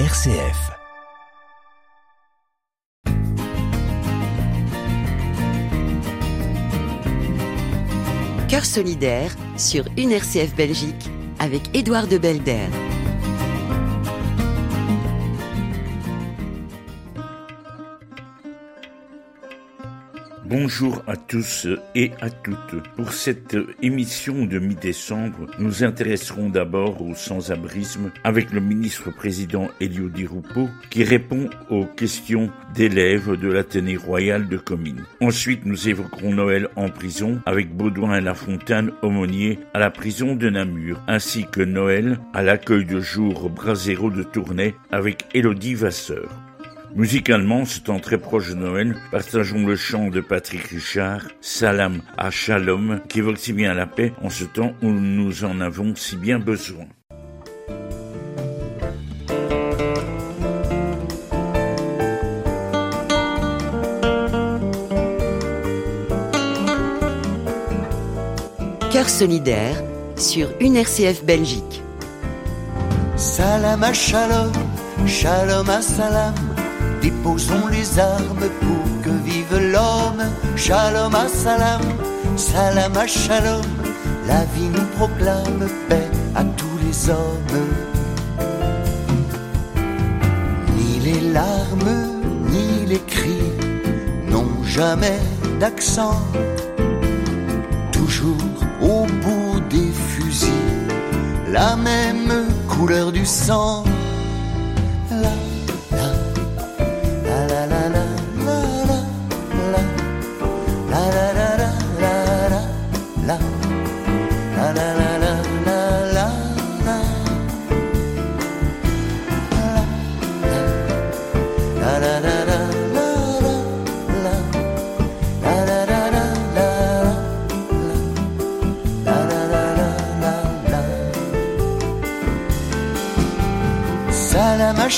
RCF. Cœur solidaire sur une RCF Belgique avec Édouard de Belder. Bonjour à tous et à toutes. Pour cette émission de mi-décembre, nous intéresserons d'abord au sans-abrisme avec le ministre-président Elio Di qui répond aux questions d'élèves de l'Athénée royal de Comines. Ensuite, nous évoquerons Noël en prison avec Baudouin et Lafontaine, aumônier à la prison de Namur, ainsi que Noël à l'accueil de jour Brasero de Tournai avec Élodie Vasseur. Musicalement, ce temps très proche de Noël, partageons le chant de Patrick Richard, Salam à Shalom, qui évoque si bien la paix en ce temps où nous en avons si bien besoin. Cœur solidaire sur une RCF Belgique. Salam à Shalom, Shalom à Salam. Déposons les armes pour que vive l'homme. Shalom à salam, salam à shalom. La vie nous proclame paix à tous les hommes. Ni les larmes, ni les cris n'ont jamais d'accent. Toujours au bout des fusils, la même couleur du sang.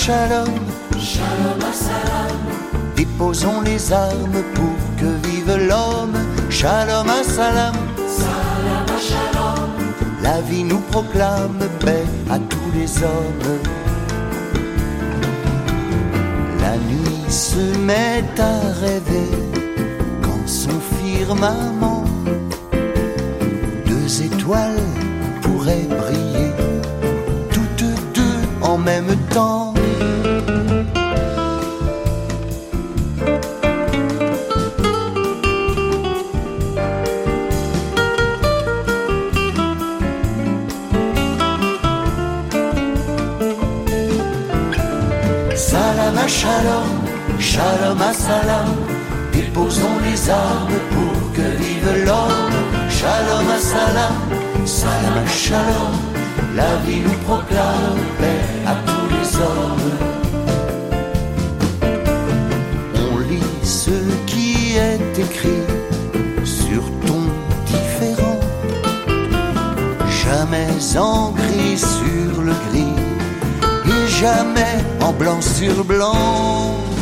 Shalom, shalom salam. Déposons les armes pour que vive l'homme. Shalom salam, salam shalom. La vie nous proclame paix à tous les hommes. La nuit se met à rêver quand son firmament deux étoiles pourraient briller toutes deux en même temps. Shalom salam. Déposons les armes pour que vive l'homme. Shalom salam, salam shalom. La vie nous proclame paix à tous les hommes. On lit ce qui est écrit sur ton différent. Jamais en gris sur le gris et jamais en blanc sur blanc.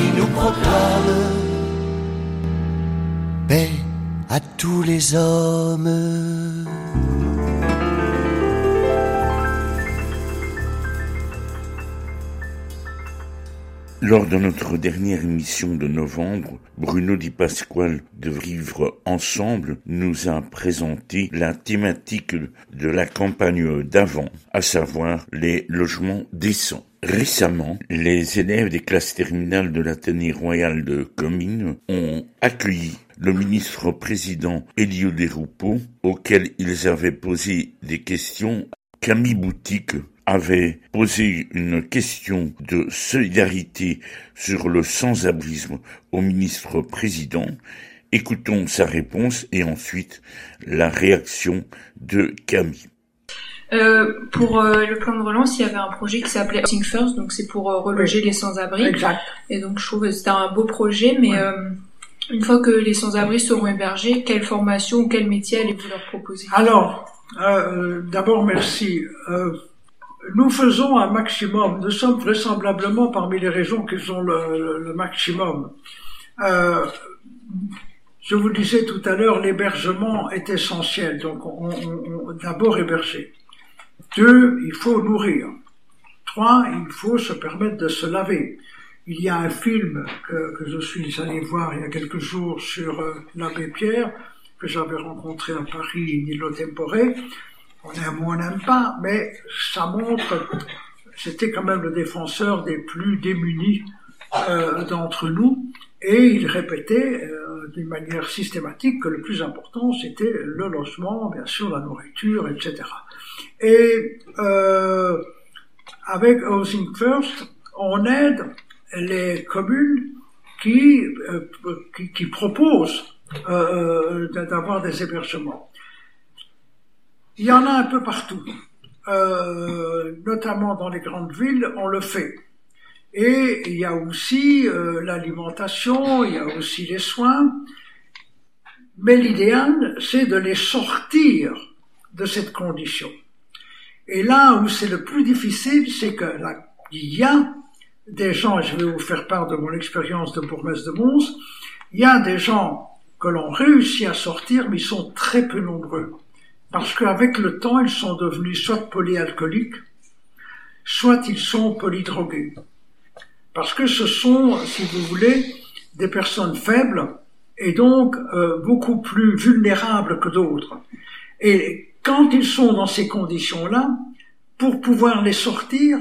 Vie nous proclame paix à tous les hommes. Lors de notre dernière émission de novembre, Bruno Di Pasquale de Vivre Ensemble nous a présenté la thématique de la campagne d'avant, à savoir les logements décents. Récemment, les élèves des classes terminales de l'Athénée royal de Comines ont accueilli le ministre-président Elio Roupeau, auquel ils avaient posé des questions. Camille Boutique avait posé une question de solidarité sur le sans-abrisme au ministre-président. Écoutons sa réponse et ensuite la réaction de Camille. Euh, pour euh, le plan de relance, il y avait un projet qui s'appelait Think First, donc c'est pour euh, reloger les sans-abri. Exact. Et donc je trouve que c'était un beau projet, mais une fois que les sans-abri seront hébergés, quelle formation ou quel métier allez-vous leur proposer? Alors, d'abord merci. Nous faisons un maximum. Nous sommes vraisemblablement parmi les régions qui ont le, le maximum. je vous disais tout à l'heure, l'hébergement est essentiel. Donc, on, on, d'abord héberger. Deux, il faut nourrir. Trois, il faut se permettre de se laver. Il y a un film que, que je suis allé voir il y a quelques jours sur euh, l'abbé Pierre, que j'avais rencontré à Paris, Nilo Tempore. On aime ou on n'aime pas, mais ça montre, c'était quand même le défenseur des plus démunis euh, d'entre nous, et il répétait euh, d'une manière systématique que le plus important, c'était le logement, bien sûr, la nourriture, etc. Et euh, avec Housing First, on aide les communes qui, euh, qui, qui, proposent euh, euh, d'avoir des hébergements. Il y en a un peu partout, euh, notamment dans les grandes villes, on le fait. Et il y a aussi euh, l'alimentation, il y a aussi les soins. Mais l'idéal, c'est de les sortir de cette condition. Et là où c'est le plus difficile, c'est que là, il y a des gens, je vais vous faire part de mon expérience de bourgmestre de Mons, il y a des gens que l'on réussit à sortir, mais ils sont très peu nombreux. Parce qu'avec le temps, ils sont devenus soit polyalcooliques, soit ils sont polydrogués. Parce que ce sont, si vous voulez, des personnes faibles et donc euh, beaucoup plus vulnérables que d'autres. Et quand ils sont dans ces conditions-là, pour pouvoir les sortir,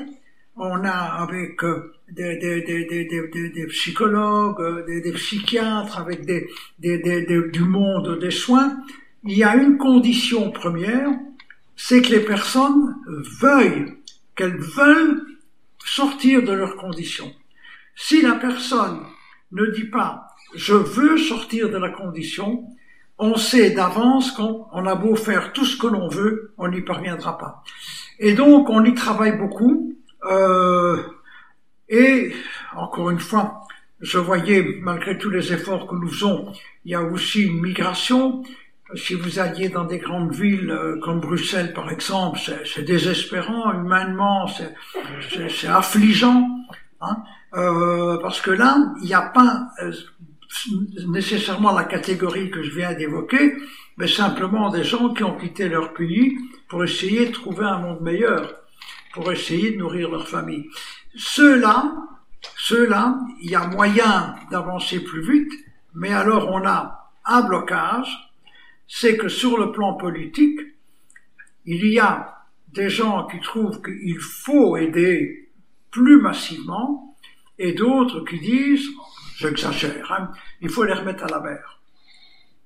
on a avec euh, des, des, des, des, psychologues, euh, des, psychiatres, avec des, du monde des soins, il y a une condition première, c'est que les personnes veuillent, qu'elles veulent sortir de leurs conditions. Si la personne ne dit pas je veux sortir de la condition, on sait d'avance qu'on a beau faire tout ce que l'on veut, on n'y parviendra pas. Et donc, on y travaille beaucoup. Euh, et, encore une fois, je voyais, malgré tous les efforts que nous faisons, il y a aussi une migration. Si vous alliez dans des grandes villes euh, comme Bruxelles, par exemple, c'est désespérant, humainement, c'est affligeant. Hein, euh, parce que là, il n'y a pas euh, nécessairement la catégorie que je viens d'évoquer, mais simplement des gens qui ont quitté leur pays pour essayer de trouver un monde meilleur, pour essayer de nourrir leur famille. Ceux-là, ceux-là, il y a moyen d'avancer plus vite, mais alors on a un blocage, c'est que sur le plan politique, il y a des gens qui trouvent qu'il faut aider plus massivement, et d'autres qui disent j'exagère, hein, il faut les remettre à la mer.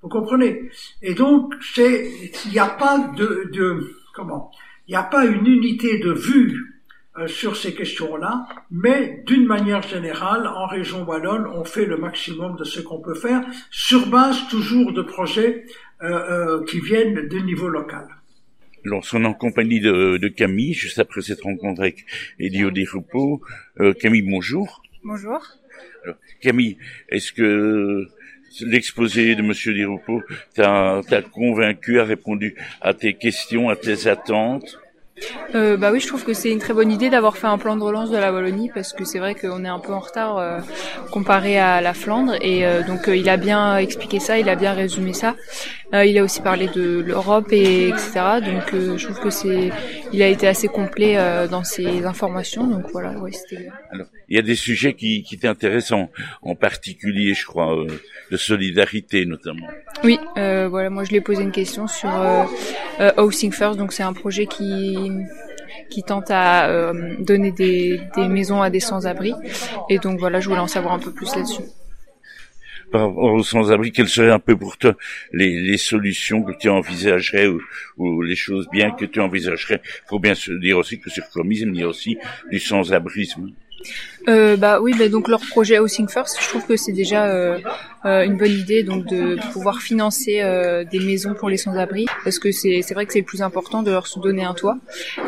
Vous comprenez? Et donc, c'est, il n'y a pas de, de comment? Il n'y a pas une unité de vue sur ces questions-là, mais d'une manière générale, en région wallonne, on fait le maximum de ce qu'on peut faire, sur base toujours de projets euh, euh, qui viennent du niveau local. Lorsqu'on est en compagnie de, de, Camille, juste après cette rencontre avec Elio Desfoupeaux, euh, Camille, bonjour. Bonjour. Camille, est-ce que l'exposé de Monsieur Diroupeau t'a convaincu, a répondu à tes questions, à tes attentes? Euh, bah oui, je trouve que c'est une très bonne idée d'avoir fait un plan de relance de la Wallonie parce que c'est vrai qu'on est un peu en retard euh, comparé à la Flandre et euh, donc euh, il a bien expliqué ça, il a bien résumé ça. Il a aussi parlé de l'Europe et etc. Donc je trouve que c'est, il a été assez complet dans ses informations. Donc voilà, ouais, c'était. Alors, il y a des sujets qui, qui étaient intéressants, en particulier, je crois, de solidarité notamment. Oui, voilà, moi je lui ai posé une question sur Housing First, donc c'est un projet qui qui tente à euh, donner des, des, maisons à des sans-abri. Et donc voilà, je voulais en savoir un peu plus là-dessus. Par rapport aux sans-abri, quelles seraient un peu pour toi les, solutions que tu envisagerais ou, les choses bien que tu envisagerais? Faut bien se dire aussi que sur communisme, il y a aussi du sans-abrisme euh, bah oui, bah donc leur projet Housing First, je trouve que c'est déjà euh, euh, une bonne idée, donc de pouvoir financer euh, des maisons pour les sans-abri, parce que c'est c'est vrai que c'est le plus important de leur donner un toit.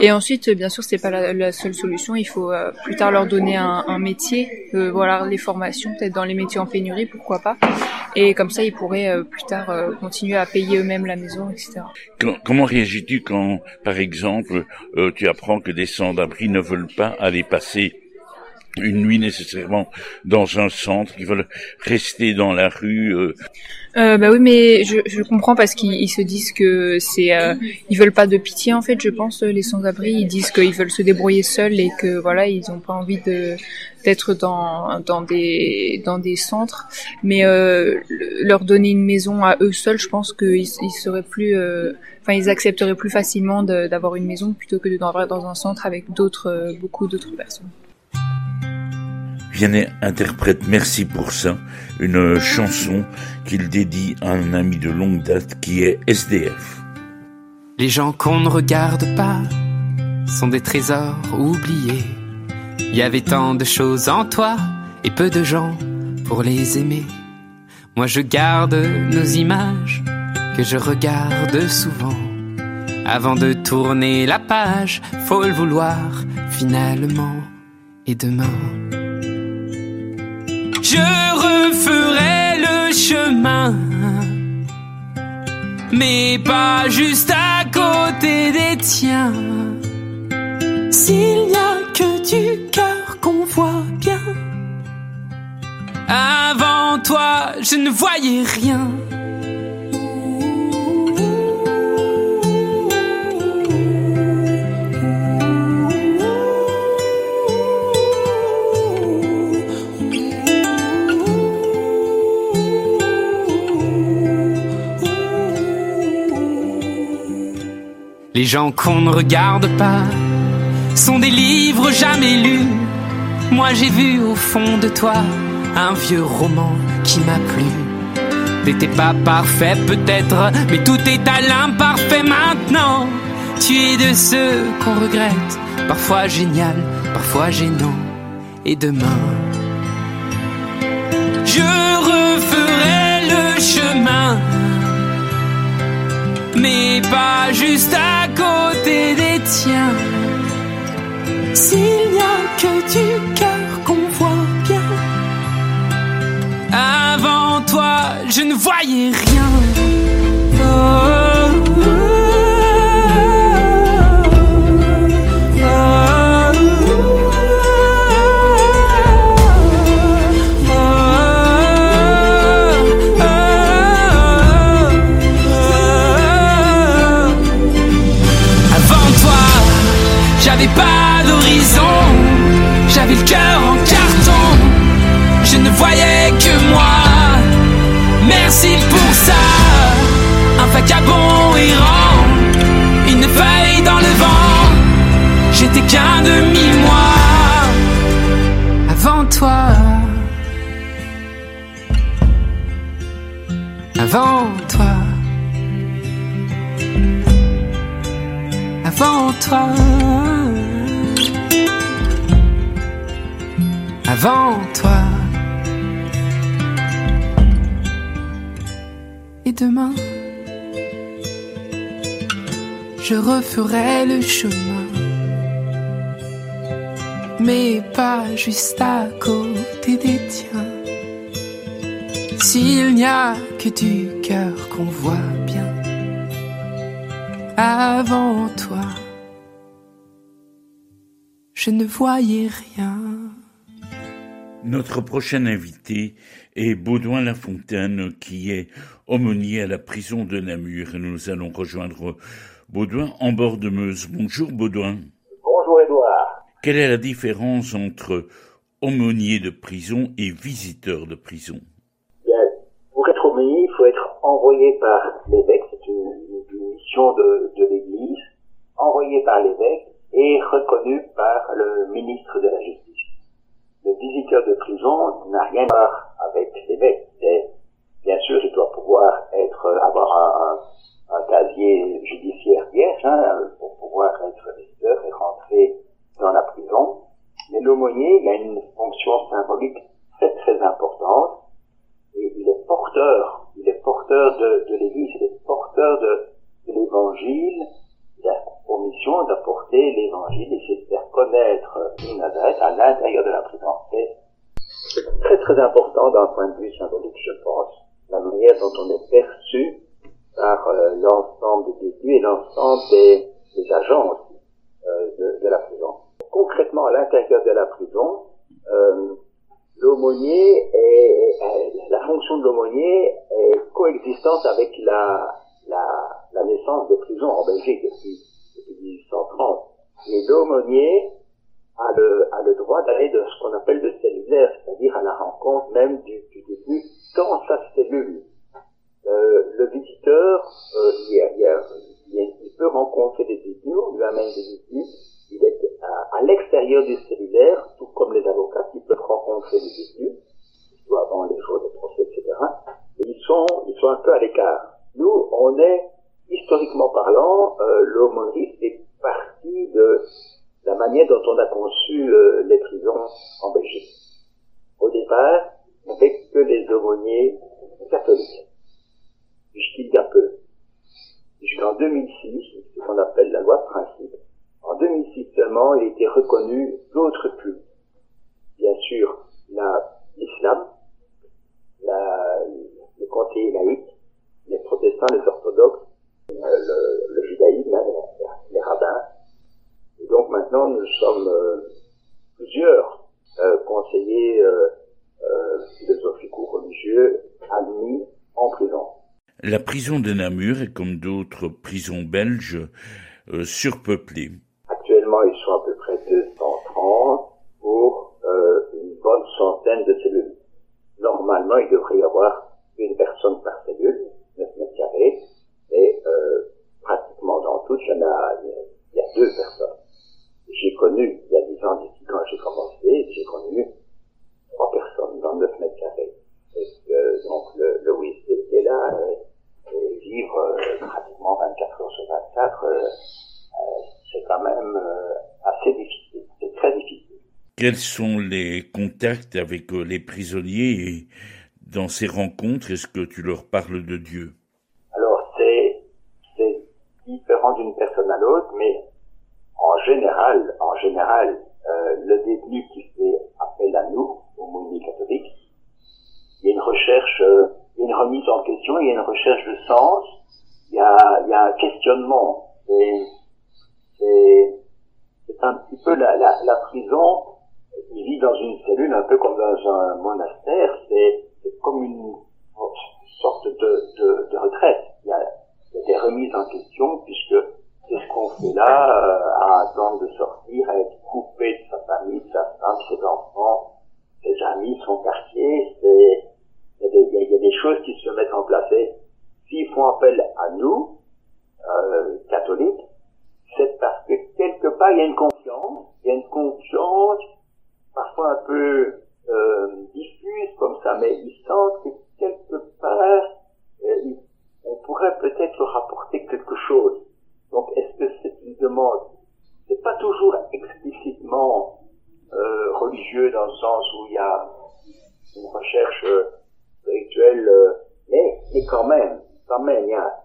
Et ensuite, bien sûr, c'est pas la, la, seule solution. Il faut euh, plus tard leur donner un, un métier, euh, voilà, les formations, peut-être dans les métiers en pénurie, pourquoi pas. Et comme ça, ils pourraient plus tard continuer à payer eux-mêmes la maison, etc. Comment réagis-tu quand, par exemple, tu apprends que des sans-abri ne veulent pas aller passer une nuit nécessairement dans un centre, qui veulent rester dans la rue. Euh. Euh, bah oui, mais je, je comprends parce qu'ils se disent que c'est, euh, ils veulent pas de pitié en fait. Je pense les sans-abri, ils disent qu'ils veulent se débrouiller seuls et que voilà, ils ont pas envie de d'être dans dans des dans des centres. Mais euh, leur donner une maison à eux seuls, je pense qu'ils ils seraient plus, euh, enfin ils accepteraient plus facilement d'avoir une maison plutôt que d'avoir dans un centre avec d'autres euh, beaucoup d'autres personnes. Vianney interprète Merci pour ça, une chanson qu'il dédie à un ami de longue date qui est SDF. Les gens qu'on ne regarde pas sont des trésors oubliés. Il y avait tant de choses en toi et peu de gens pour les aimer. Moi je garde nos images que je regarde souvent. Avant de tourner la page, faut le vouloir finalement. Et demain, je referai le chemin, mais pas juste à côté des tiens. S'il n'y a que du cœur qu'on voit bien, avant toi je ne voyais rien. Les gens qu'on ne regarde pas sont des livres jamais lus. Moi j'ai vu au fond de toi un vieux roman qui m'a plu. T'étais pas parfait peut-être, mais tout est à l'imparfait maintenant. Tu es de ceux qu'on regrette, parfois génial, parfois gênant. Et demain, je mais pas juste à côté des tiens. S'il n'y a que du cœur qu'on voit bien, avant toi je ne voyais rien. Toi. avant toi. Et demain, je referai le chemin, mais pas juste à côté des tiens. S'il n'y a que du cœur qu'on voit bien avant toi, je ne voyais rien. Notre prochain invité est Baudouin Lafontaine, qui est aumônier à la prison de Namur. Et nous allons rejoindre Baudouin en bord de Meuse. Bonjour Baudouin. Bonjour Edouard. Quelle est la différence entre aumônier de prison et visiteur de prison? Bien, pour être aumônier, il faut être envoyé par l'évêque, c'est une, une, mission de, de l'Église, envoyé par l'évêque et reconnu par le ministre de la Justice. Le visiteur de prison n'a rien à voir avec l'évêque. Bien sûr, il doit pouvoir être, avoir un, un, casier judiciaire vierge hein, pour pouvoir être visiteur et rentrer dans la prison. Mais l'aumônier, il a une fonction symbolique très très importante et il est porteur, il est porteur de, de l'Église, il est porteur de, de l'Évangile pour mission d'apporter l'Évangile et de faire connaître Nazareth à l'intérieur de la prison. C'est très très important d'un point de vue symbolique, je pense, la manière dont on est perçu par euh, l'ensemble des détenus et l'ensemble des, agents aussi, euh, de, la prison. Concrètement, à l'intérieur de la prison, euh, l'aumônier est, la fonction de l'aumônier est coexistante avec la des en Belgique depuis, depuis 1830. Et l'aumônier a le, droit d'aller de ce qu'on appelle le cellulaire, c'est-à-dire à la rencontre même du, du détenu dans sa cellule. Euh, le visiteur, il, peut rencontrer des détenus, on lui amène des détenus, il est à, l'extérieur du cellulaire, tout comme les avocats qui peuvent rencontrer des détenus, surtout avant les jours de procès, etc. Ils sont un peu à l'écart. Nous, on est, historiquement parlant, euh, l'aumônerie fait partie de la manière dont on a conçu euh, les prisons en Belgique. Au départ, n'avait que les aumôniers catholiques. Je dis un peu. Jusqu'en 2006, ce qu'on appelle la loi de principe. En 2006 seulement, il a été reconnu d'autres cultes. Bien sûr, l'islam, le conseiller laïque, les protestants, les orthodoxes, le, le, judaïsme, les, les rabbins. Et donc maintenant, nous sommes plusieurs conseillers philosophiques ou religieux admis en prison. La prison de Namur est comme d'autres prisons belges euh, surpeuplées. Actuellement, ils sont à peu près 230 pour euh, une bonne centaine de cellules. Normalement, il devrait y avoir une personne par cellule, 9 mètres carrés, et euh, pratiquement dans toutes, il y en a, il y a deux personnes. J'ai connu, il y a 10 ans d'ici, quand j'ai commencé, j'ai connu trois personnes dans 9 mètres carrés. Et que, donc, le, le WISP qui est là, et, et vivre euh, pratiquement 24 heures sur 24, euh, c'est quand même euh, assez difficile. C'est très difficile. Quels sont les contacts avec les prisonniers et dans ces rencontres, est-ce que tu leur parles de Dieu Alors, c'est, c'est différent d'une personne à l'autre, mais en général, en général, euh, le détenu qui fait appel à nous, au mouvement catholique, il y a une recherche, euh, il y a une remise en question, il y a une recherche de sens, il y a, il y a un questionnement. C'est, c'est, c'est un petit peu la, la, la prison, il vit dans une cellule un peu comme dans un monastère, c'est, c'est comme une sorte de, de, de retraite. Il y, a, il y, a, des remises en question puisque qu'est-ce qu'on fait là euh, à attendre de sortir, à être coupé de sa famille, de sa femme, ses enfants, ses amis, son quartier. C'est, il, y a des, il y a des choses qui se mettent en place. Et s'ils font appel à nous, euh, catholiques, c'est parce que quelque part il y a une confiance, il y a une confiance parfois un peu euh, diffuse comme ça, mais ils sentent que quelque part, euh, on pourrait peut-être leur apporter quelque chose. Donc, est-ce que c'est une demande C'est pas toujours explicitement euh, religieux dans le sens où il y a une recherche spirituelle, mais, mais quand même, quand même, il y a.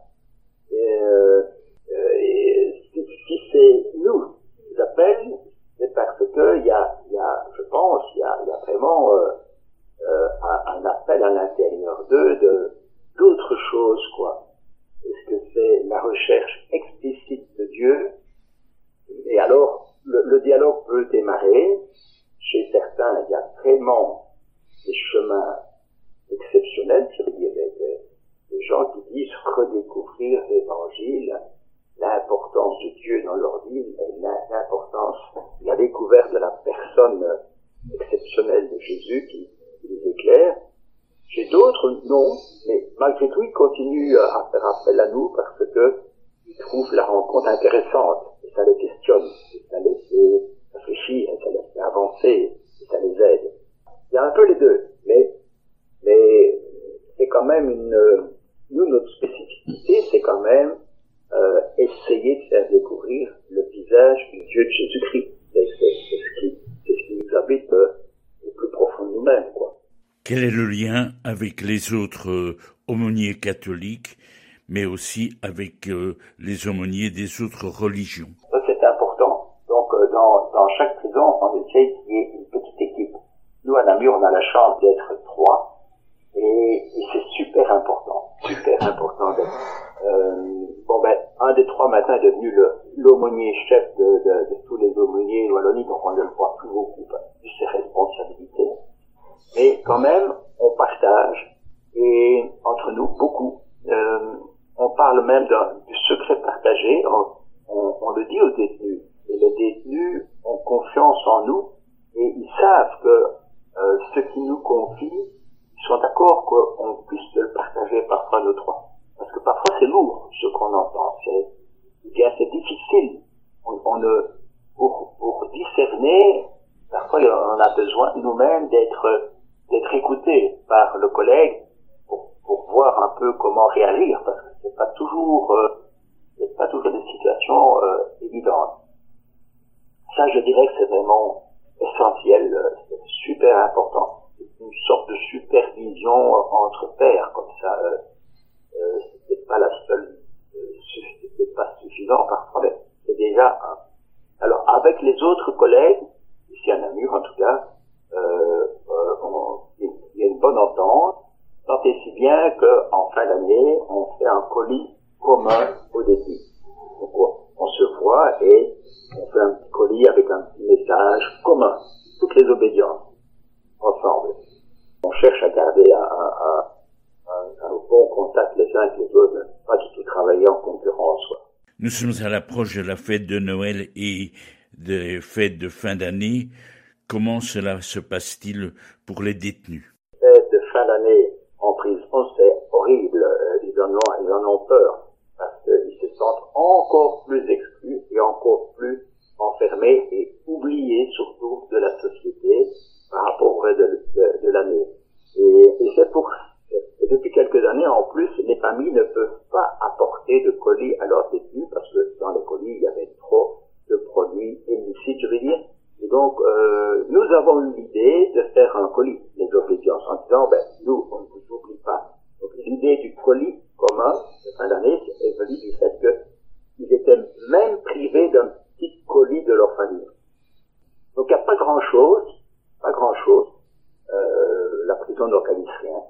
et si, si c'est nous qui appellent, c'est parce que il y a, il y a, je pense, il y a, il y a vraiment euh, euh, un, un, appel à l'intérieur d'eux de d'autres choses, quoi. Est-ce que c'est la recherche explicite de Dieu Et alors, le, le, dialogue peut démarrer. Chez certains, il y a vraiment des chemins exceptionnels, je veux dire, des, des, des gens qui disent redécouvrir l'Évangile, l'importance de Dieu dans leur vie et l'importance, la découverte de la personne exceptionnelle de Jésus qui, qui les éclaire. Chez d'autres, non, mais malgré tout, ils continuent à faire appel à nous parce que ils trouvent la rencontre intéressante et ça les questionne, et ça les fait réfléchir, et ça les fait avancer, et ça les aide. Il y a un peu les deux, mais, mais c'est quand même une, nous, notre spécificité, c'est quand même euh, essayer de faire découvrir le visage du Dieu de Jésus-Christ. C'est ce qui, c'est ce qui nous habite euh, au plus profond de nous-mêmes, quoi. Quel est le lien avec les autres euh, aumôniers catholiques, mais aussi avec euh, les aumôniers des autres religions? C'est important. Donc euh, dans, dans chaque prison, on essaye qu'il y ait une petite équipe. Nous, à Namur, on a la chance d'être trois, et, et c'est super super important euh, bon ben, un des trois matins est devenu l'aumônier chef de, tous les aumôniers de Wallonie, donc on ne le voit plus beaucoup que ses responsabilités. Mais quand même, on partage et entre nous beaucoup. Euh, on parle même du secret partagé. On, le dit aux détenus. Et les détenus ont confiance en nous et ils savent que euh, ce qu'ils nous confient, sont d'accord qu'on puisse le partager parfois nos trois. Parce que parfois c'est lourd ce qu'on entend. C'est assez difficile. On, on ne, pour, pour, discerner, parfois on a besoin nous-mêmes d'être d'être écoutés par le collègue pour, pour, voir un peu comment réagir, parce que c'est pas toujours euh, c'est pas toujours des situations euh, évidentes. Ça, je dirais que c'est vraiment essentiel, euh, c'est super important. Une sorte de supervision entre pairs, comme ça. Euh, euh, c'était pas la seule, euh, c'était pas suffisant parfois, mais c'est déjà un. Alors avec les autres collègues, ici à Namur en tout cas, euh, euh il y a une bonne entente, tant et si bien qu'en fin d'année, on fait un colis commun au début. Donc on, se voit et on fait un petit colis avec un petit message commun, toutes les obédiences, ensemble. On cherche à garder un, un un, bon contact les uns avec les autres, pas du tout travailler en concurrence. Nous sommes à l'approche de la fête de Noël et des fêtes de fin d'année. Comment cela se passe-t-il pour les détenus? Fête de fin d'année en prison, c'est horrible. Ils en, ont, ils en ont peur parce qu'ils se sentent encore plus exclus et encore plus enfermés et oubliés surtout de la société par rapport au reste de, de, de l'année. Et, et c'est pour et depuis quelques années, en plus, les familles ne peuvent pas apporter de colis à leurs détenus parce que dans les colis, il y avait trop de produits illicites, je veux dire. Et donc, euh, nous avons eu l'idée de faire un colis, les obédiences, en disant, ben, nous, on ne vous oublie pas. Donc, l'idée du colis commun de fin d'année est venue du fait qu'ils étaient même privés d'un petit colis de leur famille. Donc, il n'y a pas grand-chose, pas grand-chose. Euh, la prison n'organise rien.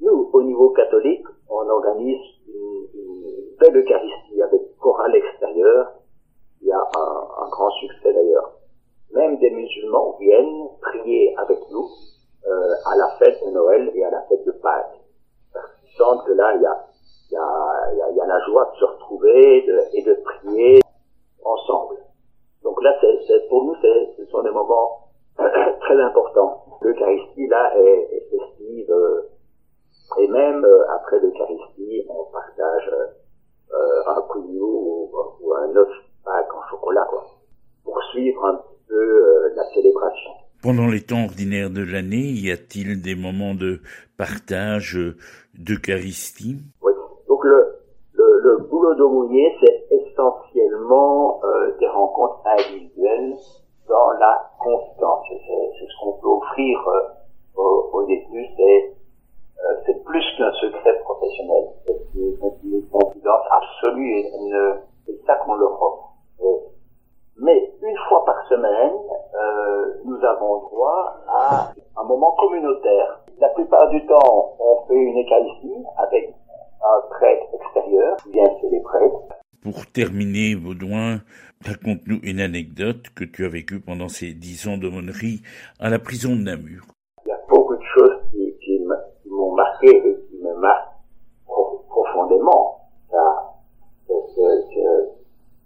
Nous, au niveau catholique, on organise une, une belle Eucharistie avec chorale extérieure. Il y a un, un grand succès d'ailleurs. Même des musulmans viennent prier avec nous euh, à la fête de Noël et à la fête de Pâques. Parce qu'ils sentent que là, il y a, il y, a, il y, a, il y a la joie de se retrouver de, et de prier ensemble. Donc là, c'est, c'est, pour nous, c'est, ce sont des moments très importants. L'Eucharistie, là, est, est festive. Euh, et même euh, après l'Eucharistie, on partage euh, un couillou ou, ou, un œuf Pâques en chocolat, quoi, pour suivre un petit peu euh, la célébration. Pendant les temps ordinaires de l'année, y a-t-il des moments de partage d'Eucharistie Oui. Donc le, le, le boulot d'aumônier, c'est essentiellement euh, des rencontres individuelles dans la constance. C'est ce qu'on peut offrir euh, aux, aux détenus, c'est euh, c'est plus qu'un secret professionnel. C'est une, confidence absolue et c'est ça qu'on leur offre. Mais une fois par semaine, euh, nous avons droit à un moment communautaire. La plupart du temps, on fait une Eucharistie avec un prêtre extérieur qui vient célébrer. Pour terminer, Baudouin, raconte-nous une anecdote que tu as vécue pendant ces dix ans d'aumônerie à la prison de Namur marqué et qui me marque profondément. Ça, cette,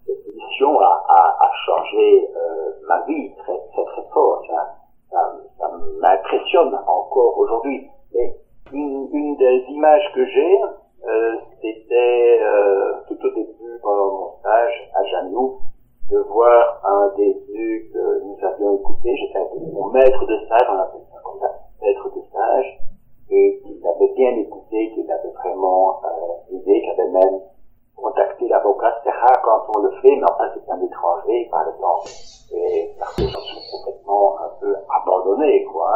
cette mission a, a, a changé euh, ma vie très très très fort. Ça, ça, ça m'impressionne encore aujourd'hui. Mais une, une, des images que j'ai, euh, c'était euh, tout au début pendant mon stage à Janou, de voir un détenu que nous avions écouté. J'étais mon maître de stage, on appelle ça comme ça, maître de stage et qu'il avait bien écouté, qu'il avait vraiment euh, aidé, qu'il avait même contacté l'avocat. C'est rare quand on le fait, mais enfin c'est un étranger, par exemple. Et parce que je suis complètement un peu abandonné, quoi.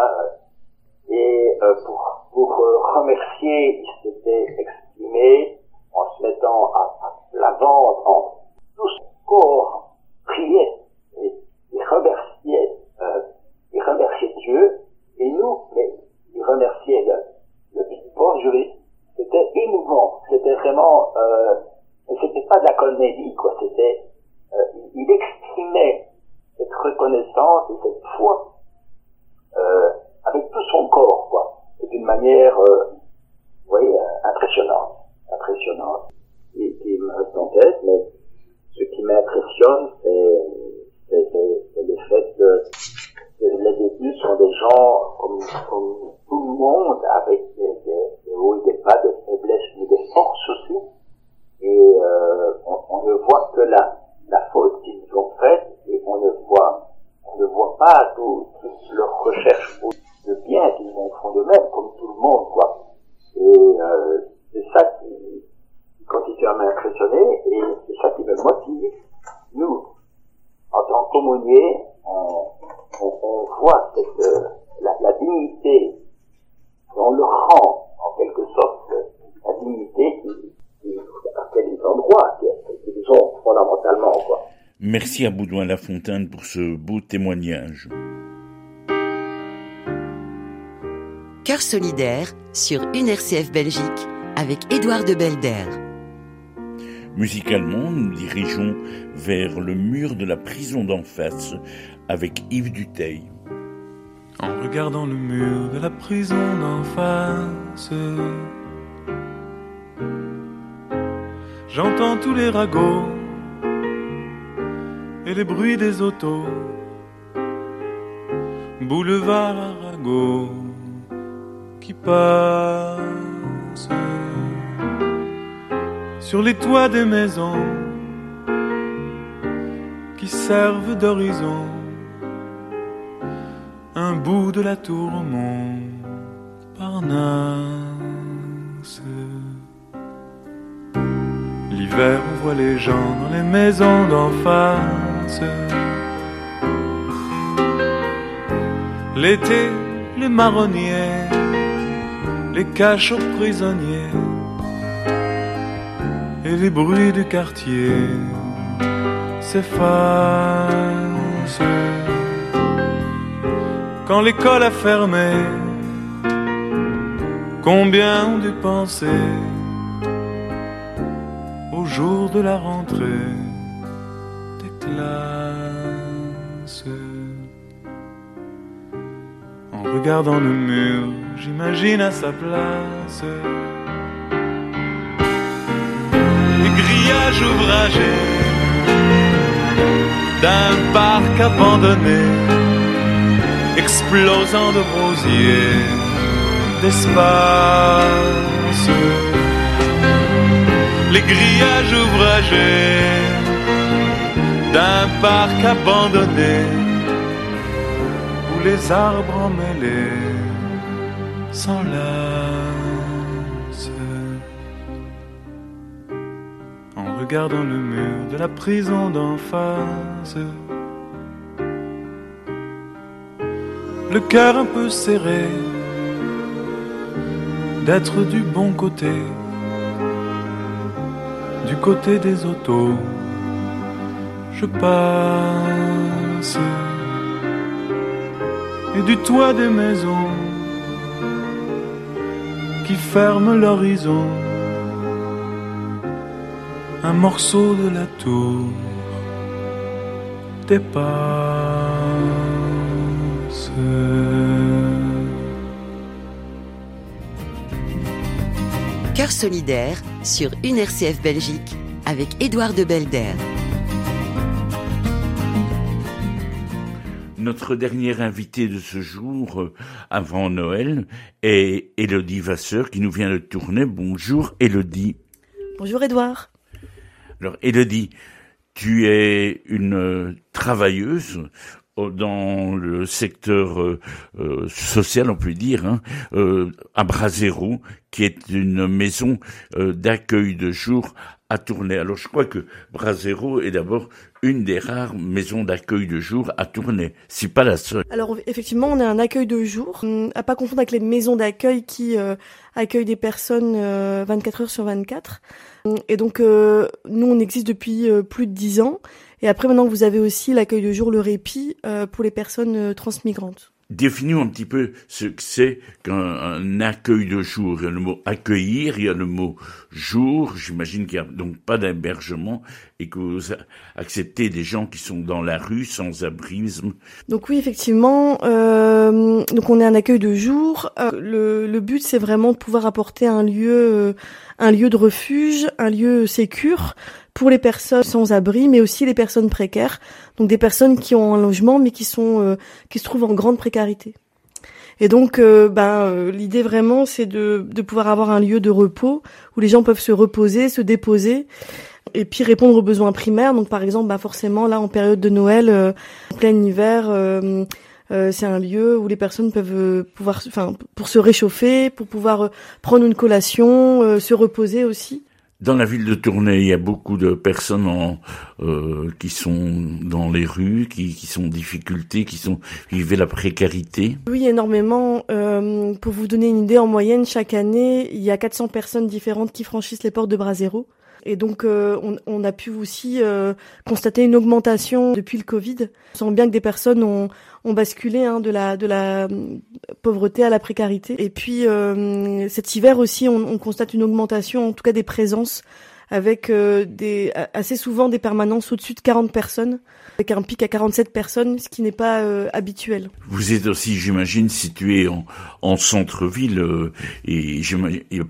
Et euh, pour pour remercier, il s'était exprimé en se mettant à, la vente en tout son corps, priait et, il remerciait, euh, il remerciait Dieu et nous, mais il remerciait le, le juriste. C'était émouvant, c'était vraiment, euh, c'était pas de la comédie, quoi, c'était, euh, il exprimait cette et cette foi euh, avec tout son corps, quoi, d'une manière, euh, vous voyez, impressionnante, impressionnante, et qui me reste en tête, mais ce qui m'impressionne, c'est le fait que les détenus sont des gens comme, tout le monde, avec des, hauts et des bas, des faiblesses, mais des forces aussi. Et euh, on, on, ne voit que la, la faute qu'ils ont faite, et on ne voit, on ne voit pas toute tout leur recherche de bien qu'ils ont font d'eux-mêmes, comme tout le monde, quoi. Et euh, c'est ça qui, continue à m'impressionner, et c'est ça qui me motive. Nous, en tant qu'aumôniers, on, on, on, voit cette, euh, la, la, dignité, on le rend en quelque sorte la dignité qui, qui, à laquelle ils ont droit, qu'ils ont fondamentalement. Quoi. Merci à Boudouin Lafontaine pour ce beau témoignage. Cœur solidaire sur une RCF Belgique avec Édouard de Belder. Musicalement, nous dirigeons vers le mur de la prison d'en face avec Yves Duteil. En regardant le mur de la prison d'en face, j'entends tous les ragots et les bruits des autos. Boulevard Arago qui passe sur les toits des maisons qui servent d'horizon. Un bout de la tour Montparnasse. L'hiver, on voit les gens dans les maisons d'en face. L'été, les marronniers, les cachots prisonniers et les bruits du quartier s'effacent. Quand l'école a fermé, combien ont dû penser au jour de la rentrée? Regardant le mur, j'imagine à sa place grillage ouvragé d'un parc abandonné, explosant de rosiers, d'espace. Les grillages ouvragés d'un parc abandonné, les arbres emmêlés s'enlacent. regardant le mur de la prison d'en face. Le cœur un peu serré d'être du bon côté, du côté des autos. Je passe et du toit des maisons qui ferment l'horizon un morceau de la tour dépasse. Cœur solidaire sur une RCF Belgique avec Édouard de Belder. Notre dernière invitée de ce jour, euh, avant Noël, est Elodie Vasseur qui nous vient de tourner. Bonjour Elodie. Bonjour Édouard. Alors, Elodie, tu es une euh, travailleuse euh, dans le secteur euh, social, on peut dire, hein, à Brasero, qui est une maison d'accueil de jour à Tournai. Alors je crois que Brasero est d'abord une des rares maisons d'accueil de jour à Tournai. C'est pas la seule. Alors effectivement, on est un accueil de jour, à pas confondre avec les maisons d'accueil qui euh, accueillent des personnes 24 heures sur 24. Et donc nous, on existe depuis plus de 10 ans. Et après, maintenant, vous avez aussi l'accueil de jour, le répit pour les personnes transmigrantes. Définis-nous un petit peu ce que c'est qu'un accueil de jour. Il y a le mot accueillir, il y a le mot jour. J'imagine qu'il n'y a donc pas d'hébergement et que vous acceptez des gens qui sont dans la rue sans abrisme. Donc oui, effectivement. Euh, donc on est un accueil de jour. Euh, le, le, but, c'est vraiment de pouvoir apporter un lieu, euh, un lieu de refuge, un lieu sécure pour les personnes sans abri, mais aussi les personnes précaires, donc des personnes qui ont un logement mais qui sont euh, qui se trouvent en grande précarité. Et donc, euh, ben, euh, l'idée vraiment, c'est de, de pouvoir avoir un lieu de repos où les gens peuvent se reposer, se déposer, et puis répondre aux besoins primaires. Donc, par exemple, ben, forcément, là, en période de Noël, en plein hiver, c'est un lieu où les personnes peuvent pouvoir, enfin, pour se réchauffer, pour pouvoir prendre une collation, se reposer aussi. Dans la ville de Tournai, il y a beaucoup de personnes en, euh, qui sont dans les rues, qui, qui sont en difficulté, qui sont vivent la précarité. Oui, énormément. Euh, pour vous donner une idée, en moyenne, chaque année, il y a 400 personnes différentes qui franchissent les portes de Brasero. Et donc, euh, on, on, a pu aussi euh, constater une augmentation depuis le Covid. On sent bien que des personnes ont, ont basculé hein, de la de la euh, pauvreté à la précarité. Et puis euh, cet hiver aussi, on, on, constate une augmentation, en tout cas des présences avec euh, des, assez souvent des permanences au-dessus de 40 personnes, avec un pic à 47 personnes, ce qui n'est pas euh, habituel. Vous êtes aussi, j'imagine, situé en, en centre-ville, euh, et,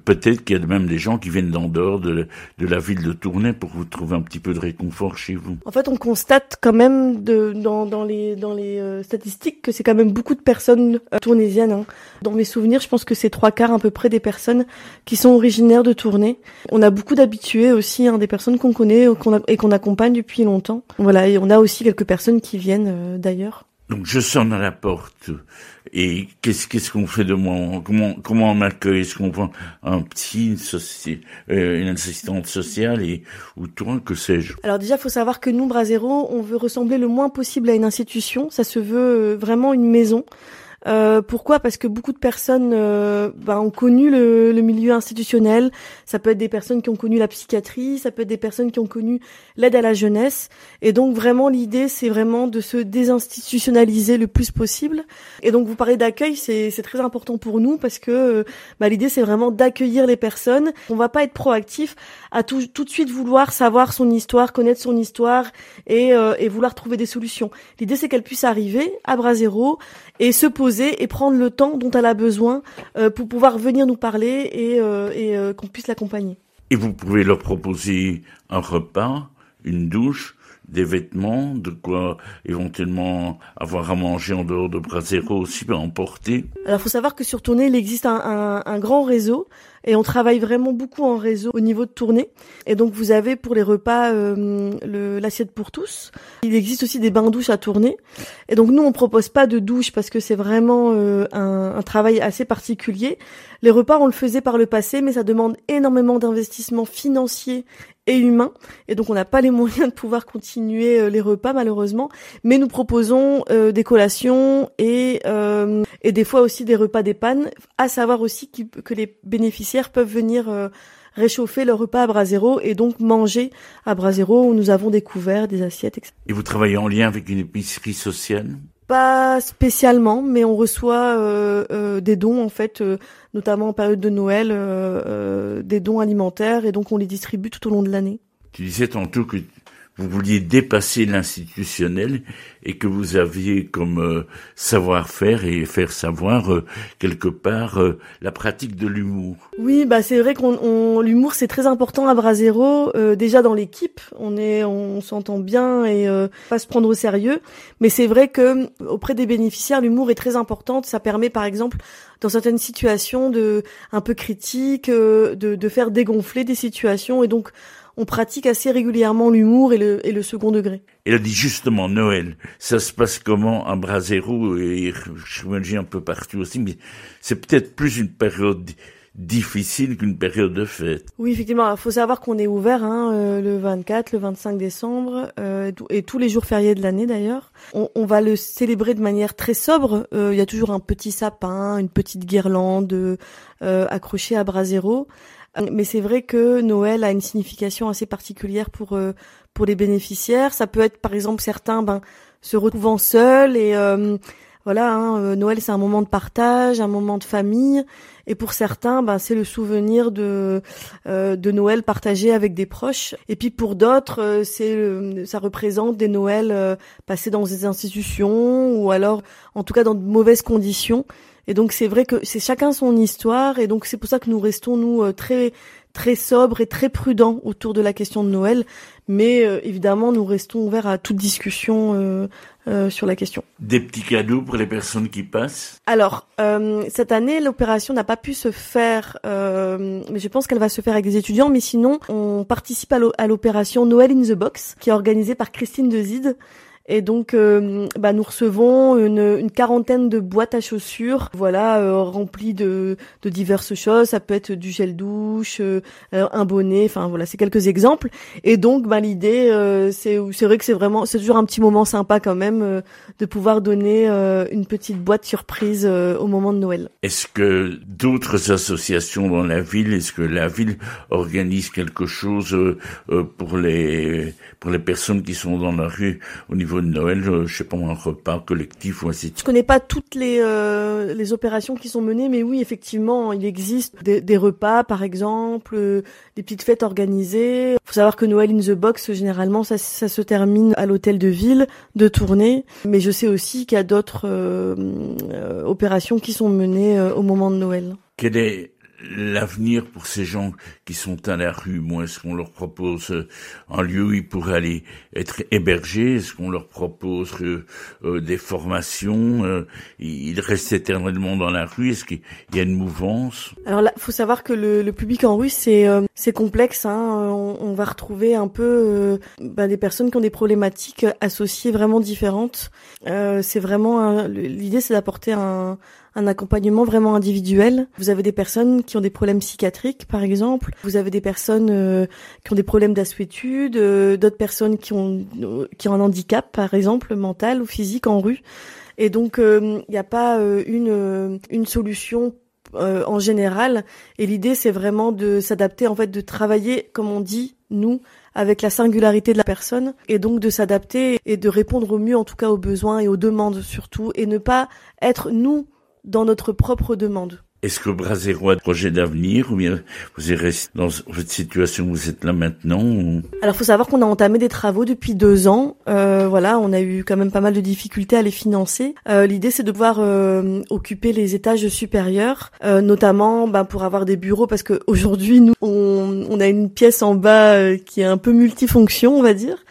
peut-être qu'il y a même des gens qui viennent d'en dehors de, de, la ville de Tournai pour vous trouver un petit peu de réconfort chez vous. En fait, on constate quand même de, dans, dans les, dans les statistiques que c'est quand même beaucoup de personnes tournaisiennes. Hein. Dans mes souvenirs, je pense que c'est trois quarts à peu près des personnes qui sont originaires de Tournai. On a beaucoup d'habitués aussi hein, des personnes qu'on connaît et qu'on accompagne depuis longtemps. Voilà, et on a aussi quelques personnes qui viennent euh, d'ailleurs. Donc je sonne à la porte et qu'est-ce qu'est-ce qu'on fait de moi? Comment comment on m'accueille? Est-ce qu'on prend un petit une, euh, une assistante sociale? Et ou toi que sais-je? Alors déjà, faut savoir que nous, Brasero, on veut ressembler le moins possible à une institution. Ça se veut euh, vraiment une maison. Euh, pourquoi? Parce que beaucoup de personnes euh, bah, ont connu le, le, milieu institutionnel. Ça peut être des personnes qui ont connu la psychiatrie, ça peut être des personnes qui ont connu l'aide à la jeunesse. Et donc vraiment l'idée, c'est vraiment de se désinstitutionnaliser le plus possible. Et donc vous parlez d'accueil, c'est très important pour nous parce que bah, l'idée, c'est vraiment d'accueillir les personnes. On va pas être proactif à tout, tout de suite vouloir savoir son histoire, connaître son histoire et, euh, et vouloir trouver des solutions. L'idée, c'est qu'elle puisse arriver à bras zéro et se poser et prendre le temps dont elle a besoin euh, pour pouvoir venir nous parler et, euh, euh, qu'on puisse l'accompagner. Et vous pouvez leur proposer un repas, une douche, des vêtements, de quoi éventuellement avoir à manger en dehors de Brasero aussi à emporter. Alors, faut savoir que sur Tournai, il existe un, un, un grand réseau et on travaille vraiment beaucoup en réseau au niveau de tournée. Et donc vous avez pour les repas euh, l'assiette pour tous. Il existe aussi des bains douches à tourner. Et donc nous on propose pas de douche parce que c'est vraiment euh, un, un, travail assez particulier. Les repas on le faisait par le passé, mais ça demande énormément d'investissement financier et humain. Et donc on n'a pas les moyens de pouvoir continuer euh, les repas malheureusement. Mais nous proposons euh, des collations et, euh, et des fois aussi des repas d'épanne. À savoir aussi que les bénéficiaires peuvent venir réchauffer leur repas à Brasero et donc manger à Brasero où nous avons des couverts, des assiettes, etc. Et vous travaillez en lien avec une épicerie sociale? Pas spécialement, mais on reçoit euh, euh, des dons en fait, euh, notamment en période de Noël, des dons alimentaires et donc on les distribue tout au long de l'année. Tu disais tantôt que vous vouliez dépasser l'institutionnel et que vous aviez comme euh, savoir-faire et faire savoir euh, quelque part euh, la pratique de l'humour. Oui, bah c'est vrai qu'on l'humour c'est très important à Brasero. déjà dans l'équipe, on est on s'entend bien et pas se prendre au sérieux. Mais c'est vrai que auprès des bénéficiaires, l'humour est très important. Ça permet par exemple dans certaines situations de un peu critiques, de, de faire dégonfler des situations et donc on pratique assez régulièrement l'humour et le, et le second degré. Elle a dit justement Noël. Ça se passe comment à Brasero et je m'imagine un peu partout aussi, mais c'est peut-être plus une période difficile qu'une période de fête. Oui, effectivement, il faut savoir qu'on est ouvert hein, euh, le 24, le 25 décembre euh, et tous les jours fériés de l'année d'ailleurs. On, on, va le célébrer de manière très sobre. Euh, il y a toujours un petit sapin, une petite guirlande accrochée à bras zéro. Mais c'est vrai que Noël a une signification assez particulière pour pour les bénéficiaires. Ça peut être par exemple certains ben se retrouvant seuls et voilà, hein, euh, Noël c'est un moment de partage, un moment de famille, et pour certains, ben, c'est le souvenir de euh, de Noël partagé avec des proches. Et puis pour d'autres, euh, c'est ça représente des Noëls passés dans des institutions ou alors, en tout cas, dans de mauvaises conditions. Et donc c'est vrai que c'est chacun son histoire, et donc c'est pour ça que nous restons nous très très sobres et très prudents autour de la question de Noël. Mais évidemment, nous restons ouverts à toute discussion euh, sur la question. Des petits cadeaux pour les personnes qui passent? Alors, euh, cette année, l'opération n'a pas pu se faire, euh, mais je pense qu'elle va se faire avec des étudiants. Mais sinon, on participe à l'opération Noël in the Box, qui est organisée par Christine Dezide. Et donc, euh, bah, nous recevons une, une, quarantaine de boîtes à chaussures, voilà, euh, remplies de, de, diverses choses. Ça peut être du gel douche, euh, un bonnet, enfin voilà, c'est quelques exemples. Et donc, bah, l'idée, c'est c'est vrai que c'est vraiment, c'est toujours un petit moment sympa quand même de pouvoir donner une petite boîte surprise au moment de Noël. Est-ce que d'autres associations dans la ville, est-ce que la ville organise quelque chose pour les pour les personnes qui sont dans la rue au niveau de Noël, je, je sais pas, un repas collectif ou ainsi Je connais pas toutes les, euh, les opérations qui sont menées, mais oui, effectivement, il existe des, des repas, par exemple, euh, des petites fêtes organisées. faut savoir que Noël in the Box, généralement, ça, ça se termine à l'hôtel de ville, de tournée. Mais je sais aussi qu'il y a d'autres euh, euh opérations qui sont menées au moment de Noël. Quel est l'avenir pour ces gens qui sont à la rue Moi, est-ce qu'on leur propose euh, un lieu où ils pourraient aller être hébergés Est-ce qu'on leur propose euh, euh, des formations euh, Ils restent éternellement dans la rue Est-ce qu'il y a une mouvance? Alors là, faut savoir que le, le public en rue, c'est c'est complexe. Hein. On, va retrouver un peu bah, des personnes qui ont des problématiques associées vraiment différentes. c'est vraiment l'idée, c'est d'apporter un un accompagnement vraiment individuel. Vous avez des personnes qui ont des problèmes psychiatriques, par exemple. Vous avez des personnes euh, qui ont des problèmes d'assuétude, euh, d'autres personnes qui ont qui ont un handicap, par exemple, mental ou physique en rue. Et donc, il euh, n'y a pas une une solution en général. Et l'idée, c'est vraiment de s'adapter, en fait, de travailler, comme on dit, nous, avec la singularité de la personne, et donc de s'adapter et de répondre au mieux, en tout cas, aux besoins et aux demandes surtout, et ne pas être nous dans notre propre demande. Est-ce que Brasero a un projet d'avenir ou bien vous êtes dans votre situation où vous êtes là maintenant ou... Alors, faut savoir qu'on a entamé des travaux depuis deux ans. Euh, voilà, on a eu quand même pas mal de difficultés à les financer. Euh, L'idée, c'est de pouvoir euh, occuper les étages supérieurs, euh, notamment ben, pour avoir des bureaux, parce que aujourd'hui, nous, on, on, a une pièce en bas euh, qui est un peu multifonction, on va dire.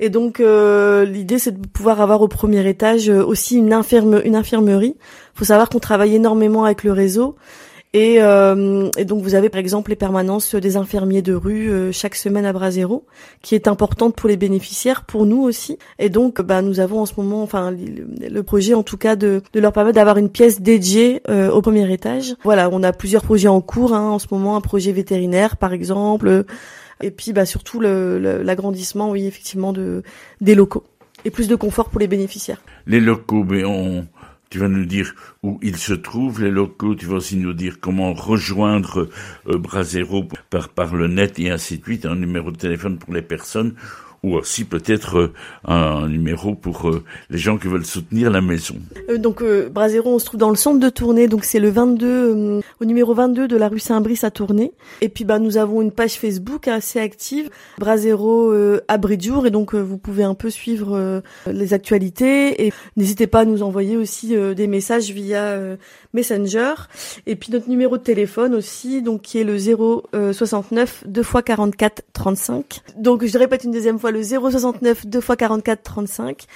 Et donc, euh, l'idée, c'est de pouvoir avoir au premier étage aussi une, infirme, une infirmerie faut savoir qu'on travaille énormément avec le réseau. Et, euh, et, donc vous avez par exemple les permanences des infirmiers de rue euh, chaque semaine à Brasero, qui est importante pour les bénéficiaires, pour nous aussi. Et donc bah, nous avons en ce moment, enfin le, projet en tout cas de, de leur permettre d'avoir une pièce dédiée euh, au premier étage. Voilà, on a plusieurs projets en cours hein, en ce moment, un projet vétérinaire par exemple, et puis bah, surtout l'agrandissement, oui effectivement, de des locaux et plus de confort pour les bénéficiaires. Les locaux, mais on tu vas nous dire où ils se trouvent, les locaux, tu vas aussi nous dire comment rejoindre euh, Brasero par, par le net et ainsi de suite, un numéro de téléphone pour les personnes ou aussi peut-être euh, un numéro pour euh, les gens qui veulent soutenir la maison. Euh, donc Brasero, on se trouve dans le centre de tournée, donc c'est le 22 au numéro 22 de la rue Saint-Brice à Tournai. Et puis bah nous avons une page Facebook assez active, Brasero à Bridjour et donc vous pouvez un peu suivre les actualités et n'hésitez pas à nous envoyer aussi des messages via Messenger et puis notre numéro de téléphone aussi donc qui est le 069 2 x 44 35. Donc je répète une deuxième fois le 069 2 x 44 35.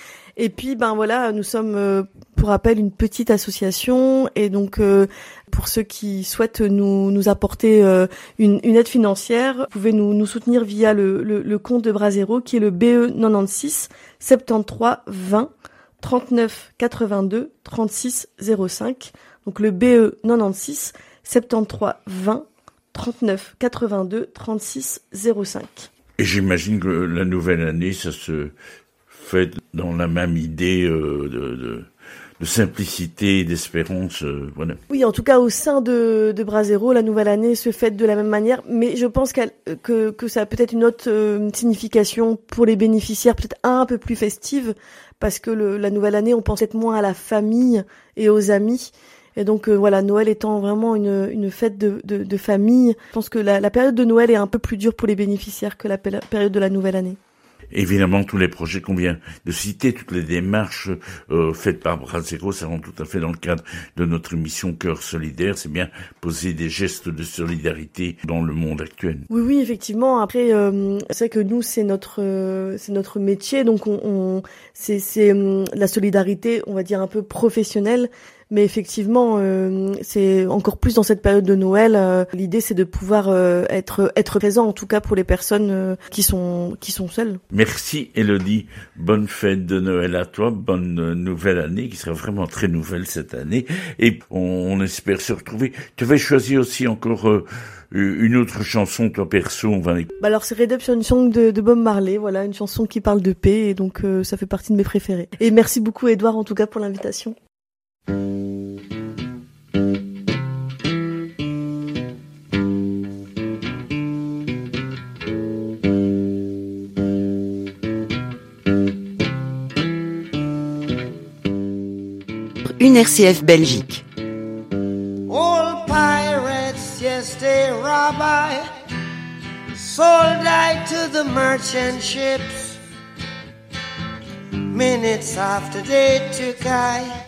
Et puis ben voilà, nous sommes euh, pour rappel une petite association et donc euh, pour ceux qui souhaitent nous, apporter euh, une, aide financière, vous pouvez nous, soutenir via le, le, le, compte de Brasero qui est le BE 96 73 20 39 82 36 05. Donc le BE 96 73 20 39 82 36 05. Et j'imagine que la nouvelle année, ça se fait dans la même idée euh, de, simplicité et d'espérance. Euh. Oui, en tout cas, au sein de, de Brasero, la nouvelle année se fête de la même manière, mais je pense que, que ça a peut-être une autre euh, signification pour les bénéficiaires, peut-être un peu plus festive, parce que la nouvelle année, on pense peut-être moins à la famille et aux amis. Et donc voilà, Noël étant vraiment une, une fête de, de, de famille, je pense que la, la, période de Noël est un peu plus dure pour les bénéficiaires que la période de la nouvelle année. Évidemment, tous les projets qu'on vient de citer, toutes les démarches euh, faites par Brasero, ça rentre tout à fait dans le cadre de notre mission Cœur solidaire. C'est bien poser des gestes de solidarité dans le monde actuel. Oui, oui, effectivement. Après, euh, c'est que nous, c'est notre, euh, c'est notre métier, donc on, on c'est, c'est euh, la solidarité, on va dire un peu professionnelle. Mais effectivement, euh, c'est encore plus dans cette période de Noël. Euh, l'idée, c'est de pouvoir euh, être être présent, en tout cas pour les personnes qui sont qui sont seules. Merci, Elodie. Bonne fête de Noël à toi. Bonne nouvelle année, qui sera vraiment très nouvelle cette année. Et on, espère se retrouver. Tu avais choisi aussi encore une autre chanson, toi perso, on va. Bah alors c'est Redemption Song de, de Bob Marley, voilà une chanson qui parle de paix et donc ça fait partie de mes préférés. Et merci beaucoup Edouard en tout cas pour l'invitation. Une RCF Belgique. All pirates, yes, they rabbi, sold I to the merchant ships. Minutes after they took I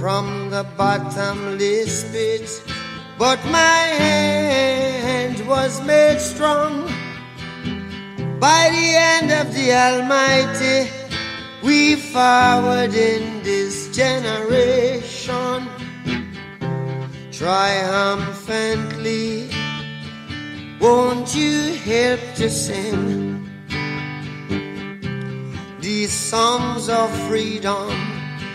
from the bottomless pit. But my hand was made strong by the hand of the Almighty. We forward in this generation triumphantly. Won't you help to sing these songs of freedom?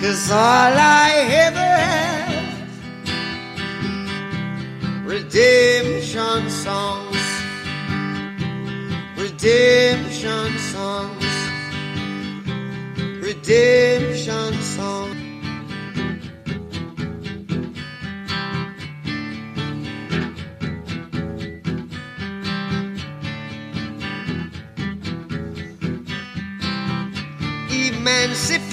Cause all I ever have Redemption songs Redemption songs Redemption songs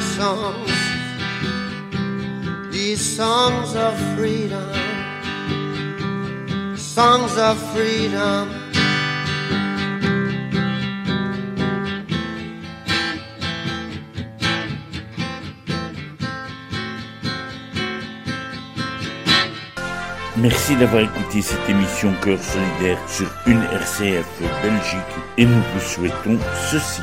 songs. Songs of freedom, songs of freedom. Merci d'avoir écouté cette émission Cœur solidaire sur une RCF Belgique et nous vous souhaitons ceci.